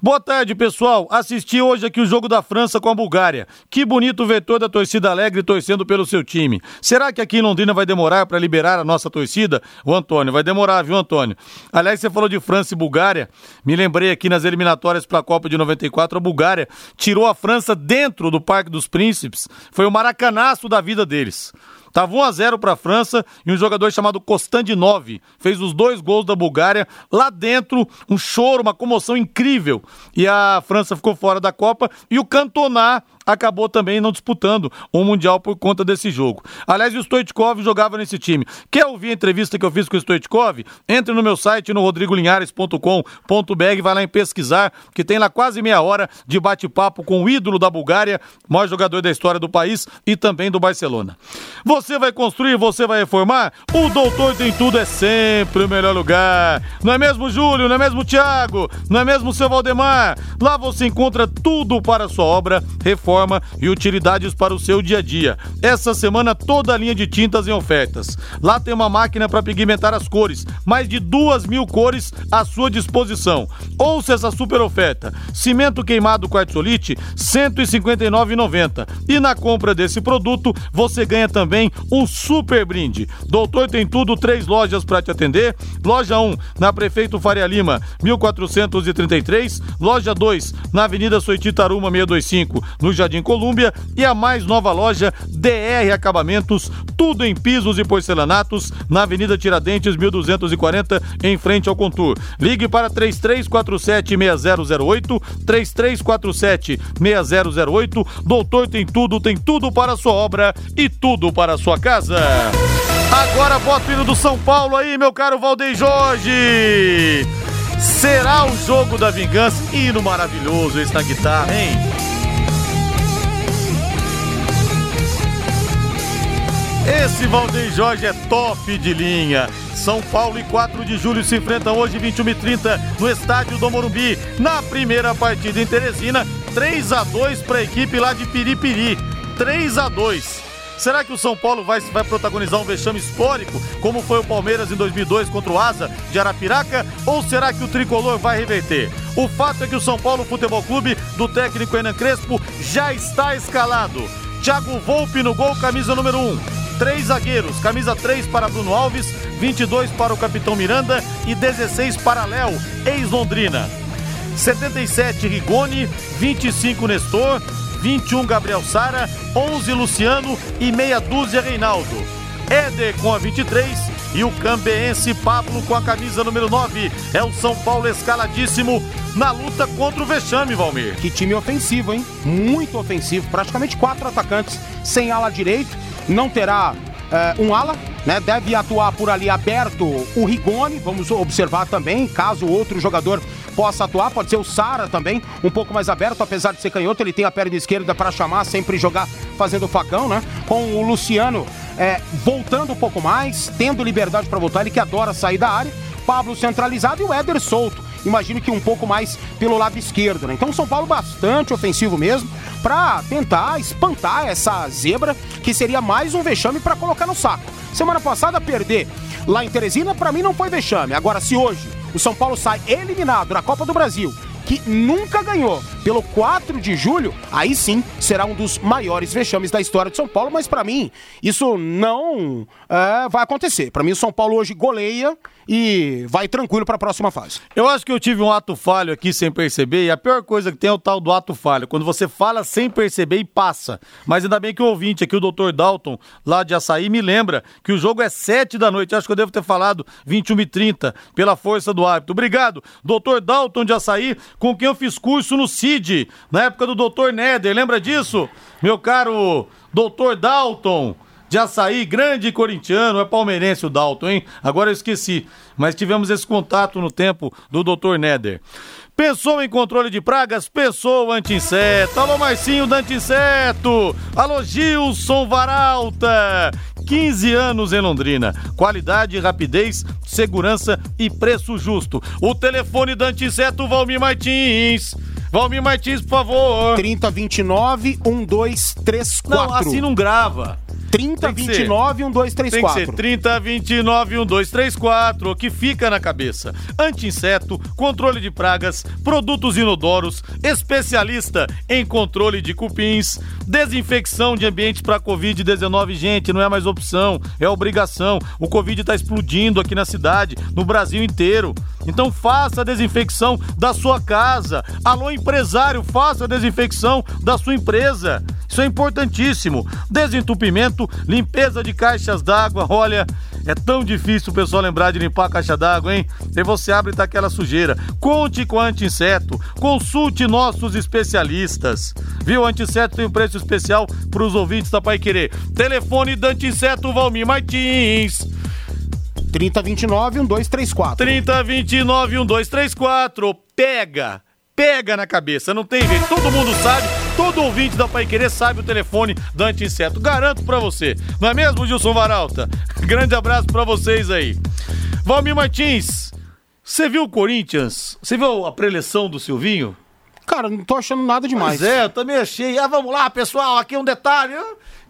Boa tarde, pessoal. Assisti hoje aqui o jogo da França com a Bulgária. Que bonito ver toda a torcida alegre torcendo pelo seu time. Será que aqui em Londrina vai demorar para liberar a nossa torcida? O Antônio, vai demorar, viu, Antônio? Aliás, você falou de França e Bulgária. Me lembrei aqui nas eliminatórias para a Copa de 94, a Bulgária tirou a França dentro do Parque dos Príncipes. Foi o maracanaço da vida deles. Tava 1 a 0 para a França e um jogador chamado Kostandinov fez os dois gols da Bulgária lá dentro, um choro, uma comoção incrível. E a França ficou fora da Copa e o Cantona acabou também não disputando o Mundial por conta desse jogo. Aliás, o Stoichkov jogava nesse time. Quer ouvir a entrevista que eu fiz com o Stoichkov? Entre no meu site no rodrigolinhares.com.br, vai lá em pesquisar, que tem lá quase meia hora de bate-papo com o ídolo da Bulgária, maior jogador da história do país e também do Barcelona. Você vai construir, você vai reformar? O Doutor Tem Tudo é sempre o melhor lugar. Não é mesmo, Júlio? Não é mesmo, Tiago? Não é mesmo, seu Valdemar? Lá você encontra tudo para a sua obra, reforma forma e utilidades para o seu dia a dia. Essa semana toda a linha de tintas em ofertas. Lá tem uma máquina para pigmentar as cores, mais de duas mil cores à sua disposição. Ouça essa super oferta: cimento queimado quartzolite, R$ 159,90. E na compra desse produto você ganha também um super brinde. Doutor tem tudo, três lojas para te atender. Loja 1 na Prefeito Faria Lima, 1433. Loja 2 na Avenida Soititaruma 625, no Jardim Jardim Colúmbia e a mais nova loja DR Acabamentos, tudo em pisos e porcelanatos, na Avenida Tiradentes 1240, em frente ao Contur. Ligue para 3347-6008, 3347-6008. Doutor tem tudo, tem tudo para a sua obra e tudo para a sua casa. Agora bota o hino do São Paulo aí, meu caro Valdeir Jorge. Será o jogo da vingança? Hino maravilhoso esse na guitarra, hein? Esse Valdeir Jorge é top de linha. São Paulo e 4 de julho se enfrentam hoje, 21 e 30 no estádio do Morumbi. Na primeira partida em Teresina, 3 a 2 para a equipe lá de Piripiri. 3 a 2 Será que o São Paulo vai, vai protagonizar um vexame histórico, como foi o Palmeiras em 2002 contra o Asa de Arapiraca? Ou será que o tricolor vai reverter? O fato é que o São Paulo Futebol Clube, do técnico Enan Crespo, já está escalado. Thiago Volpe no gol, camisa número 1. Três zagueiros, camisa 3 para Bruno Alves, 22 para o capitão Miranda e 16 para Léo, ex-Londrina. 77 Rigoni, 25 Nestor, 21 Gabriel Sara, 11 Luciano e meia dúzia Reinaldo. Éder com a 23 e o cambeense Pablo com a camisa número 9. É o São Paulo escaladíssimo na luta contra o Vexame, Valmir. Que time ofensivo, hein? Muito ofensivo. Praticamente quatro atacantes sem ala direito não terá uh, um ala, né? Deve atuar por ali aberto o Rigoni, vamos observar também, caso outro jogador possa atuar, pode ser o Sara também, um pouco mais aberto, apesar de ser canhoto, ele tem a perna esquerda para chamar, sempre jogar fazendo facão, né? Com o Luciano é, voltando um pouco mais, tendo liberdade para voltar, ele que adora sair da área, Pablo centralizado e o Éder solto imagino que um pouco mais pelo lado esquerdo, né? Então São Paulo bastante ofensivo mesmo para tentar espantar essa zebra que seria mais um vexame para colocar no saco. Semana passada perder lá em Teresina para mim não foi vexame. Agora se hoje o São Paulo sai eliminado na Copa do Brasil, que nunca ganhou pelo 4 de julho, aí sim será um dos maiores vexames da história de São Paulo, mas para mim isso não é, vai acontecer. Para mim o São Paulo hoje goleia e vai tranquilo para a próxima fase. Eu acho que eu tive um ato falho aqui sem perceber, e a pior coisa que tem é o tal do ato falho, quando você fala sem perceber e passa. Mas ainda bem que o ouvinte aqui, o Dr. Dalton, lá de Açaí, me lembra que o jogo é 7 da noite. Acho que eu devo ter falado 21 e 30 pela força do hábito. Obrigado, Dr. Dalton de Açaí, com quem eu fiz curso no CID, na época do Dr. Neder. Lembra disso? Meu caro Dr. Dalton de Açaí, grande corintiano, é palmeirense o Dalton, hein? Agora eu esqueci, mas tivemos esse contato no tempo do Dr. Neder. Pensou em controle de pragas? Pensou anti-inseto. Alô, Marcinho do anti-inseto. Alô, Gilson Varalta. 15 anos em Londrina. Qualidade, rapidez, segurança e preço justo. O telefone do anti-inseto Valmir Martins. Valmir Martins, por favor. 3029 1234. Não, assim não grava. 3029 1234. Tem que ser 3029 1234, que fica na cabeça. Anti-inseto, controle de pragas, produtos inodoros, especialista em controle de cupins, desinfecção de ambientes para Covid-19. Gente, não é mais opção, é obrigação. O Covid está explodindo aqui na cidade, no Brasil inteiro. Então faça a desinfecção da sua casa. Alô, empresário, faça a desinfecção da sua empresa. Isso é importantíssimo. Desentupimento, limpeza de caixas d'água. Olha, é tão difícil o pessoal lembrar de limpar a caixa d'água, hein? E você abre e tá aquela sujeira. Conte com a Anti-Inseto. Consulte nossos especialistas. Viu? Anti-Inseto tem um preço especial para os ouvintes da Pai Querer. Telefone da Anti-Inseto Valmir Martins. 3029 1234. 3029 1234. Pega! Pega na cabeça, não tem jeito. Todo mundo sabe, todo ouvinte da Pai Querer sabe o telefone do anti-inseto. Garanto pra você. Não é mesmo, Gilson Varalta? Grande abraço pra vocês aí. Valmir Martins, você viu o Corinthians? Você viu a preleção do Silvinho? Cara, não tô achando nada demais. Pois é, eu também achei. Ah, vamos lá, pessoal, aqui um detalhe.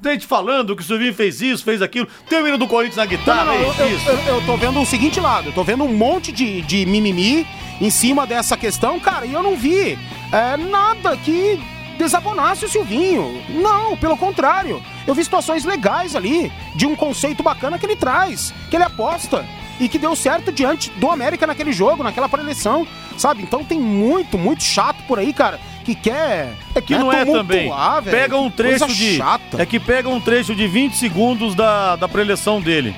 Tem gente falando que o Silvinho fez isso, fez aquilo. Tem o hino do Corinthians na guitarra, não, não, não, eu, eu, eu, tô vendo o seguinte lado, eu tô vendo um monte de, de mimimi em cima dessa questão, cara, e eu não vi é, nada que desabonasse o Silvinho. Não, pelo contrário. Eu vi situações legais ali, de um conceito bacana que ele traz, que ele aposta e que deu certo diante do América naquele jogo, naquela preleção, sabe? Então tem muito, muito chato por aí, cara, que quer. É que né, não é também. Pega um trecho de. Chata. É que pega um trecho de 20 segundos da, da preleção dele.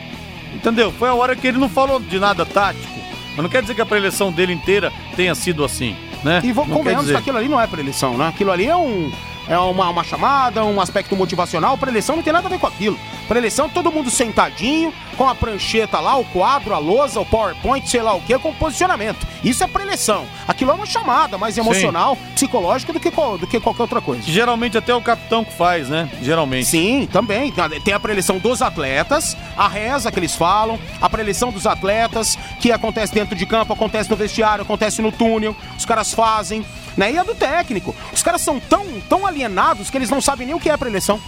Entendeu? Foi a hora que ele não falou de nada tático. Mas não quer dizer que a preleção dele inteira tenha sido assim, né? E vou, convenhamos que aquilo ali não é preleção, né? Aquilo ali é um. É uma, uma chamada, um aspecto motivacional. Preleção não tem nada a ver com aquilo. Preleção, todo mundo sentadinho, com a prancheta lá, o quadro, a lousa, o PowerPoint, sei lá o que, com posicionamento. Isso é preleção. Aquilo é uma chamada mais emocional, Sim. psicológica do que, do que qualquer outra coisa. Geralmente até o capitão que faz, né? Geralmente. Sim, também. Tem a preleção dos atletas, a reza que eles falam, a preleção dos atletas, que acontece dentro de campo, acontece no vestiário, acontece no túnel, os caras fazem. Né? E a do técnico. Os caras são tão, tão alienados que eles não sabem nem o que é preleção.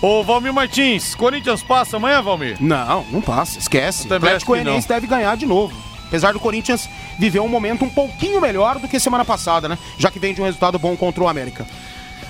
Ô, Valmir Martins, Corinthians passa amanhã, Valmir? Não, não passa, esquece. O Atlético Goianiense deve ganhar de novo. Apesar do Corinthians viver um momento um pouquinho melhor do que semana passada, né? Já que vem de um resultado bom contra o América.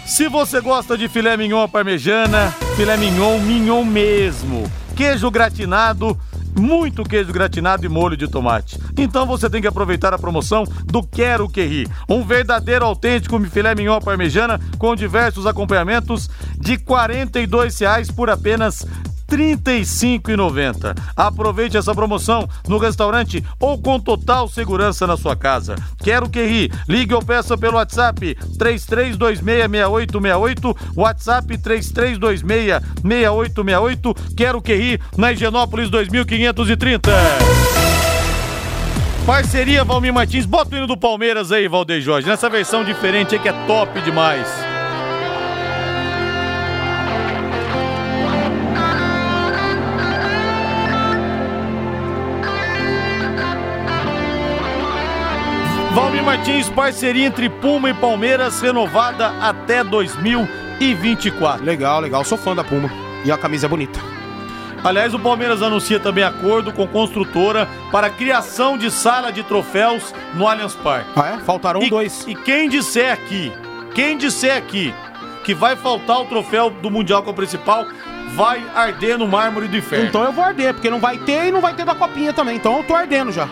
Se você gosta de filé mignon parmejana, filé mignon, mignon mesmo. Queijo gratinado, muito queijo gratinado e molho de tomate. Então você tem que aproveitar a promoção do Quero Que Ri. Um verdadeiro autêntico filé mignon parmejana com diversos acompanhamentos de R$ 42,00 por apenas R$ 35,90. Aproveite essa promoção no restaurante ou com total segurança na sua casa. Quero que ri. Ligue ou peça pelo WhatsApp 33266868, WhatsApp 33266868. Quero que ri na Higienópolis 2530. Parceria Valmir Martins, bota o hino do Palmeiras aí, Valdeir Jorge, nessa versão diferente aí que é top demais. Valmir Martins, parceria entre Puma e Palmeiras, renovada até 2024. Legal, legal. Sou fã da Puma. E a camisa é bonita. Aliás, o Palmeiras anuncia também acordo com construtora para a criação de sala de troféus no Allianz Parque. Ah, é? Faltaram e, dois. E quem disser aqui quem disser aqui que vai faltar o troféu do Mundial com o principal, vai arder no mármore do inferno. Então eu vou arder, porque não vai ter e não vai ter da copinha também. Então eu tô ardendo já.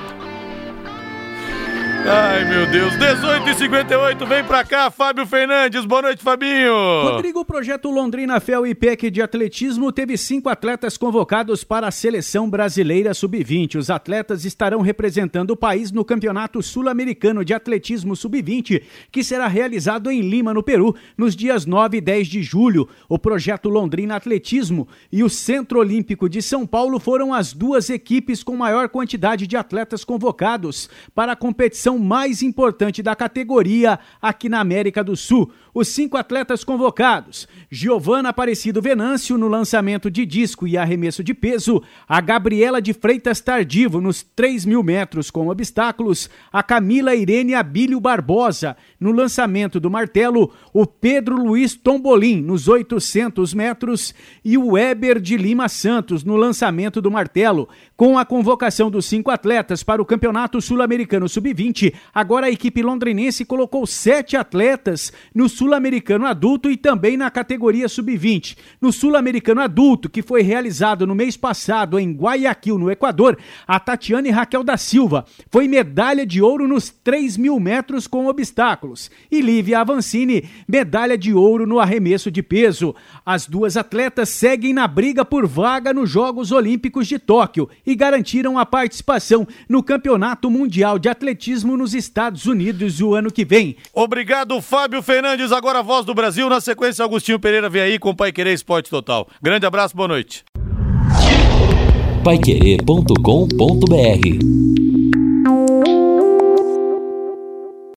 Ai, meu Deus. 18 e 58 vem pra cá, Fábio Fernandes. Boa noite, Fabinho. Rodrigo, o projeto Londrina Fel e PEC de atletismo teve cinco atletas convocados para a seleção brasileira sub-20. Os atletas estarão representando o país no Campeonato Sul-Americano de Atletismo Sub-20, que será realizado em Lima, no Peru, nos dias 9 e 10 de julho. O projeto Londrina Atletismo e o Centro Olímpico de São Paulo foram as duas equipes com maior quantidade de atletas convocados para a competição mais importante da categoria aqui na América do Sul. Os cinco atletas convocados: Giovana Aparecido Venâncio no lançamento de disco e arremesso de peso, a Gabriela de Freitas Tardivo nos 3 mil metros com obstáculos, a Camila Irene Abílio Barbosa no lançamento do martelo, o Pedro Luiz Tombolim nos 800 metros. E o Weber de Lima Santos no lançamento do martelo. Com a convocação dos cinco atletas para o Campeonato Sul-Americano Sub-20, agora a equipe londrinense colocou sete atletas no Sul-Americano Adulto e também na categoria Sub-20. No Sul-Americano Adulto, que foi realizado no mês passado em Guayaquil, no Equador, a Tatiane Raquel da Silva foi medalha de ouro nos 3 mil metros com obstáculos e Lívia Avancini, medalha de ouro no arremesso de peso. As duas atletas seguem na briga por vaga nos Jogos Olímpicos de Tóquio e garantiram a participação no Campeonato Mundial de Atletismo nos Estados Unidos o ano que vem. Obrigado, Fábio Fernandes. Agora a voz do Brasil. Na sequência, Agostinho Pereira vem aí com o Pai Querer Esporte Total. Grande abraço, boa noite. Paiquerê.com.br